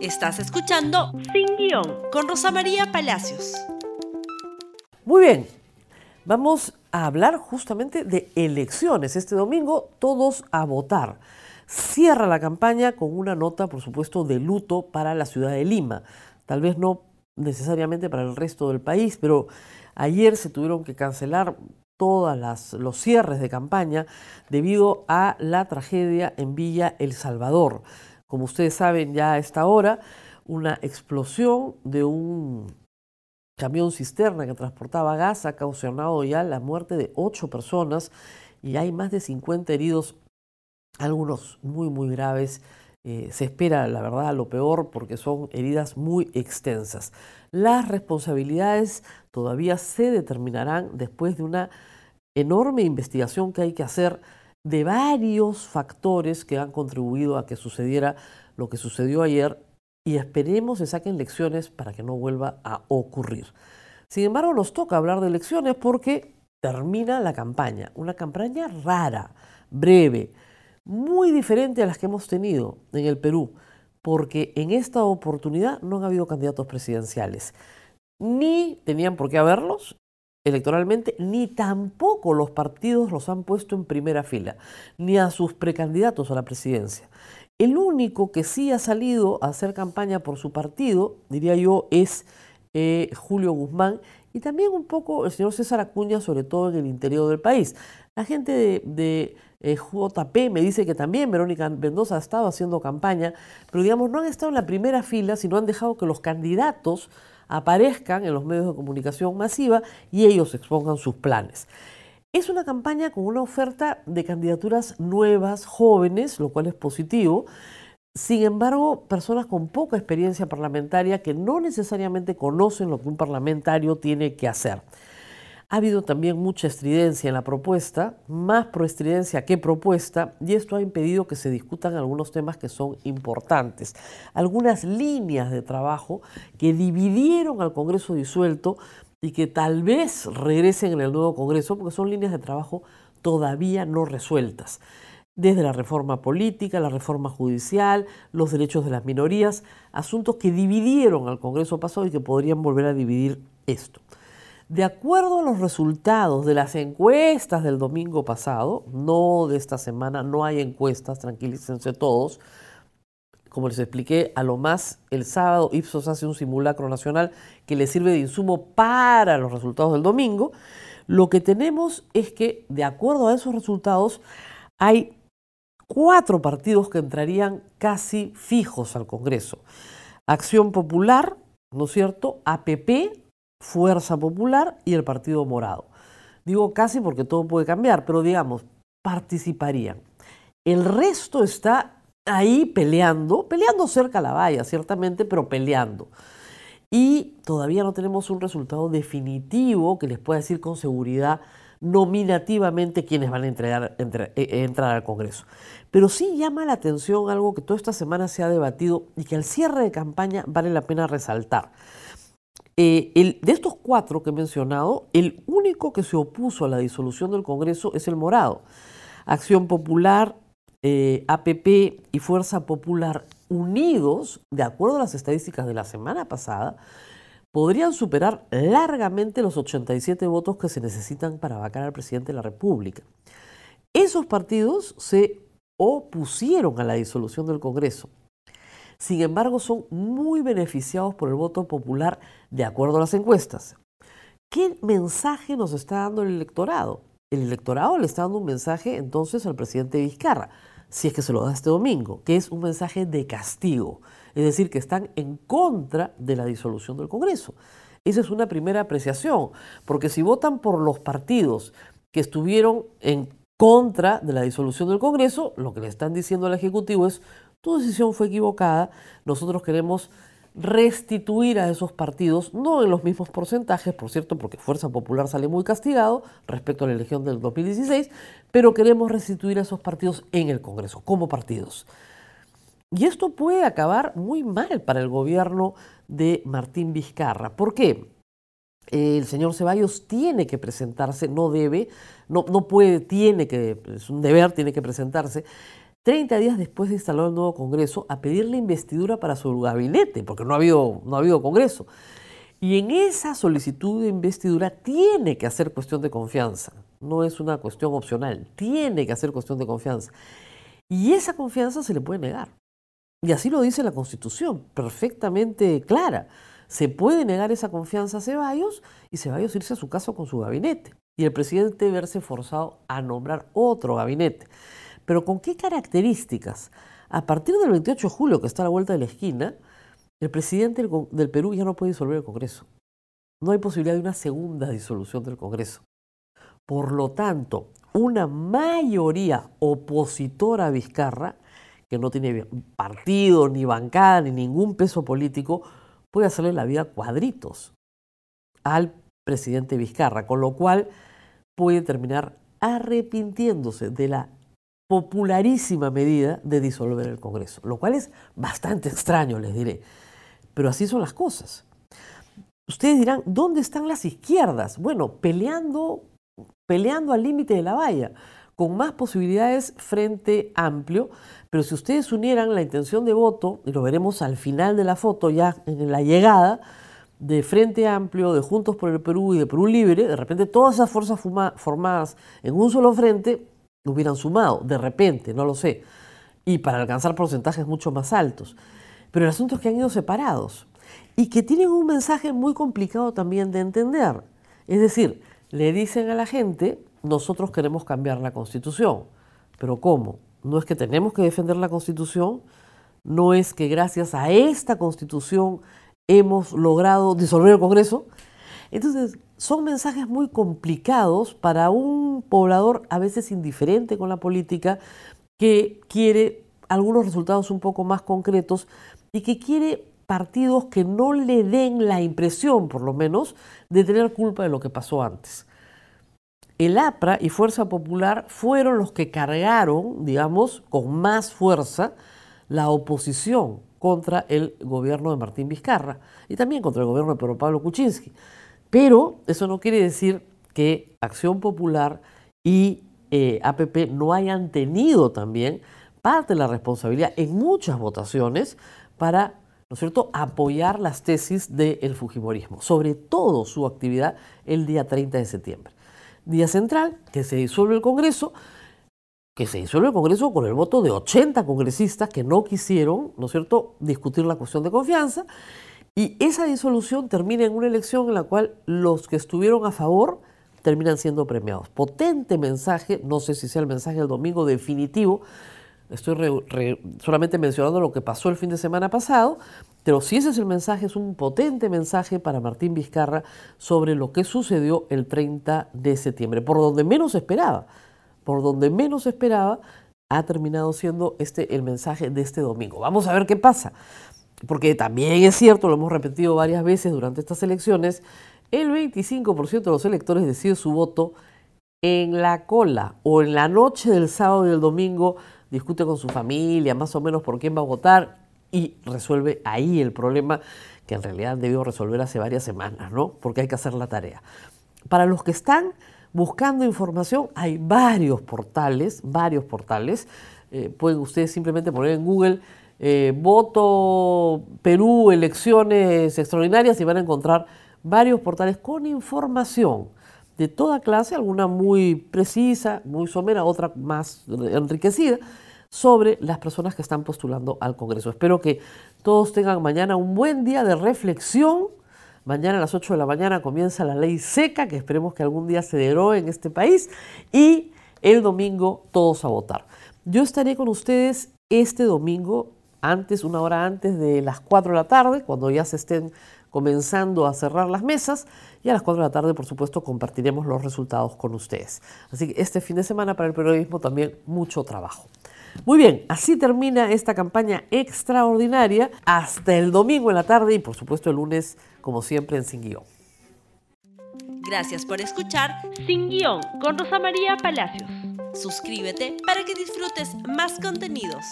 Estás escuchando Sin Guión con Rosa María Palacios. Muy bien, vamos a hablar justamente de elecciones. Este domingo todos a votar. Cierra la campaña con una nota, por supuesto, de luto para la ciudad de Lima. Tal vez no necesariamente para el resto del país, pero ayer se tuvieron que cancelar todos los cierres de campaña debido a la tragedia en Villa El Salvador como ustedes saben ya a esta hora, una explosión de un camión cisterna que transportaba gas ha causado ya la muerte de ocho personas y hay más de 50 heridos, algunos muy, muy graves. Eh, se espera, la verdad, lo peor porque son heridas muy extensas. Las responsabilidades todavía se determinarán después de una enorme investigación que hay que hacer de varios factores que han contribuido a que sucediera lo que sucedió ayer y esperemos se saquen lecciones para que no vuelva a ocurrir. Sin embargo, nos toca hablar de elecciones porque termina la campaña, una campaña rara, breve, muy diferente a las que hemos tenido en el Perú, porque en esta oportunidad no han habido candidatos presidenciales, ni tenían por qué haberlos, electoralmente, ni tampoco los partidos los han puesto en primera fila, ni a sus precandidatos a la presidencia. El único que sí ha salido a hacer campaña por su partido, diría yo, es eh, Julio Guzmán y también un poco el señor César Acuña, sobre todo en el interior del país. La gente de, eh, JP me dice que también Verónica Mendoza ha estado haciendo campaña, pero digamos, no han estado en la primera fila, sino han dejado que los candidatos aparezcan en los medios de comunicación masiva y ellos expongan sus planes. Es una campaña con una oferta de candidaturas nuevas, jóvenes, lo cual es positivo. Sin embargo, personas con poca experiencia parlamentaria que no necesariamente conocen lo que un parlamentario tiene que hacer. Ha habido también mucha estridencia en la propuesta, más proestridencia que propuesta, y esto ha impedido que se discutan algunos temas que son importantes. Algunas líneas de trabajo que dividieron al Congreso disuelto y que tal vez regresen en el nuevo Congreso, porque son líneas de trabajo todavía no resueltas. Desde la reforma política, la reforma judicial, los derechos de las minorías, asuntos que dividieron al Congreso pasado y que podrían volver a dividir esto. De acuerdo a los resultados de las encuestas del domingo pasado, no de esta semana, no hay encuestas, tranquilícense todos. Como les expliqué, a lo más el sábado Ipsos hace un simulacro nacional que le sirve de insumo para los resultados del domingo. Lo que tenemos es que, de acuerdo a esos resultados, hay cuatro partidos que entrarían casi fijos al Congreso. Acción Popular, ¿no es cierto? APP, Fuerza Popular y el Partido Morado. Digo casi porque todo puede cambiar, pero digamos, participarían. El resto está ahí peleando, peleando cerca a la valla, ciertamente, pero peleando. Y todavía no tenemos un resultado definitivo que les pueda decir con seguridad nominativamente quiénes van a entrar, eh, entrar al Congreso. Pero sí llama la atención algo que toda esta semana se ha debatido y que al cierre de campaña vale la pena resaltar. Eh, de estos cuatro que he mencionado, el único que se opuso a la disolución del Congreso es el Morado. Acción Popular, eh, APP y Fuerza Popular unidos, de acuerdo a las estadísticas de la semana pasada, podrían superar largamente los 87 votos que se necesitan para vacar al presidente de la República. Esos partidos se opusieron a la disolución del Congreso. Sin embargo, son muy beneficiados por el voto popular de acuerdo a las encuestas. ¿Qué mensaje nos está dando el electorado? El electorado le está dando un mensaje entonces al presidente Vizcarra, si es que se lo da este domingo, que es un mensaje de castigo, es decir, que están en contra de la disolución del Congreso. Esa es una primera apreciación, porque si votan por los partidos que estuvieron en contra de la disolución del Congreso, lo que le están diciendo al Ejecutivo es tu decisión fue equivocada, nosotros queremos restituir a esos partidos, no en los mismos porcentajes, por cierto, porque Fuerza Popular sale muy castigado respecto a la elección del 2016, pero queremos restituir a esos partidos en el Congreso, como partidos. Y esto puede acabar muy mal para el gobierno de Martín Vizcarra. ¿Por qué? El señor Ceballos tiene que presentarse, no debe, no, no puede, tiene que, es un deber, tiene que presentarse 30 días después de instalar el nuevo Congreso, a pedirle investidura para su gabinete, porque no ha habido, no ha habido Congreso. Y en esa solicitud de investidura tiene que hacer cuestión de confianza, no es una cuestión opcional, tiene que hacer cuestión de confianza. Y esa confianza se le puede negar. Y así lo dice la Constitución, perfectamente clara. Se puede negar esa confianza a Ceballos y Ceballos irse a su casa con su gabinete y el presidente verse forzado a nombrar otro gabinete. Pero ¿con qué características? A partir del 28 de julio, que está a la vuelta de la esquina, el presidente del Perú ya no puede disolver el Congreso. No hay posibilidad de una segunda disolución del Congreso. Por lo tanto, una mayoría opositora a Vizcarra, que no tiene partido, ni bancada, ni ningún peso político, puede hacerle la vida cuadritos al presidente Vizcarra, con lo cual puede terminar arrepintiéndose de la popularísima medida de disolver el Congreso, lo cual es bastante extraño, les diré. Pero así son las cosas. Ustedes dirán, ¿dónde están las izquierdas? Bueno, peleando, peleando al límite de la valla, con más posibilidades frente amplio, pero si ustedes unieran la intención de voto, y lo veremos al final de la foto, ya en la llegada, de Frente Amplio, de Juntos por el Perú y de Perú Libre, de repente todas esas fuerzas formadas en un solo frente hubieran sumado, de repente, no lo sé, y para alcanzar porcentajes mucho más altos. Pero el asunto es que han ido separados y que tienen un mensaje muy complicado también de entender. Es decir, le dicen a la gente, nosotros queremos cambiar la constitución. Pero ¿cómo? No es que tenemos que defender la constitución, no es que gracias a esta constitución hemos logrado disolver el Congreso. Entonces, son mensajes muy complicados para un poblador a veces indiferente con la política que quiere algunos resultados un poco más concretos y que quiere partidos que no le den la impresión, por lo menos, de tener culpa de lo que pasó antes. El APRA y Fuerza Popular fueron los que cargaron, digamos, con más fuerza la oposición contra el gobierno de Martín Vizcarra y también contra el gobierno de Pedro Pablo Kuczynski. Pero eso no quiere decir que Acción Popular y eh, APP no hayan tenido también parte de la responsabilidad en muchas votaciones para, ¿no es cierto?, apoyar las tesis del Fujimorismo, sobre todo su actividad el día 30 de septiembre. Día central, que se disuelve el Congreso, que se disuelve el Congreso con el voto de 80 congresistas que no quisieron, ¿no es cierto?, discutir la cuestión de confianza. Y esa disolución termina en una elección en la cual los que estuvieron a favor terminan siendo premiados. Potente mensaje, no sé si sea el mensaje del domingo definitivo, estoy solamente mencionando lo que pasó el fin de semana pasado, pero si ese es el mensaje, es un potente mensaje para Martín Vizcarra sobre lo que sucedió el 30 de septiembre, por donde menos esperaba por donde menos esperaba, ha terminado siendo este el mensaje de este domingo. Vamos a ver qué pasa. Porque también es cierto, lo hemos repetido varias veces durante estas elecciones, el 25% de los electores decide su voto en la cola o en la noche del sábado y del domingo, discute con su familia más o menos por quién va a votar y resuelve ahí el problema que en realidad debió resolver hace varias semanas, ¿no? Porque hay que hacer la tarea. Para los que están buscando información, hay varios portales, varios portales. Eh, pueden ustedes simplemente poner en Google eh, voto Perú, elecciones extraordinarias y van a encontrar varios portales con información de toda clase, alguna muy precisa, muy somera, otra más enriquecida, sobre las personas que están postulando al Congreso. Espero que todos tengan mañana un buen día de reflexión Mañana a las 8 de la mañana comienza la ley seca, que esperemos que algún día se derogue en este país. Y el domingo todos a votar. Yo estaré con ustedes este domingo, antes, una hora antes de las 4 de la tarde, cuando ya se estén comenzando a cerrar las mesas. Y a las 4 de la tarde, por supuesto, compartiremos los resultados con ustedes. Así que este fin de semana para el periodismo también mucho trabajo. Muy bien, así termina esta campaña extraordinaria hasta el domingo en la tarde y por supuesto el lunes como siempre en Sin Guión. Gracias por escuchar Sin Guión con Rosa María Palacios. Suscríbete para que disfrutes más contenidos.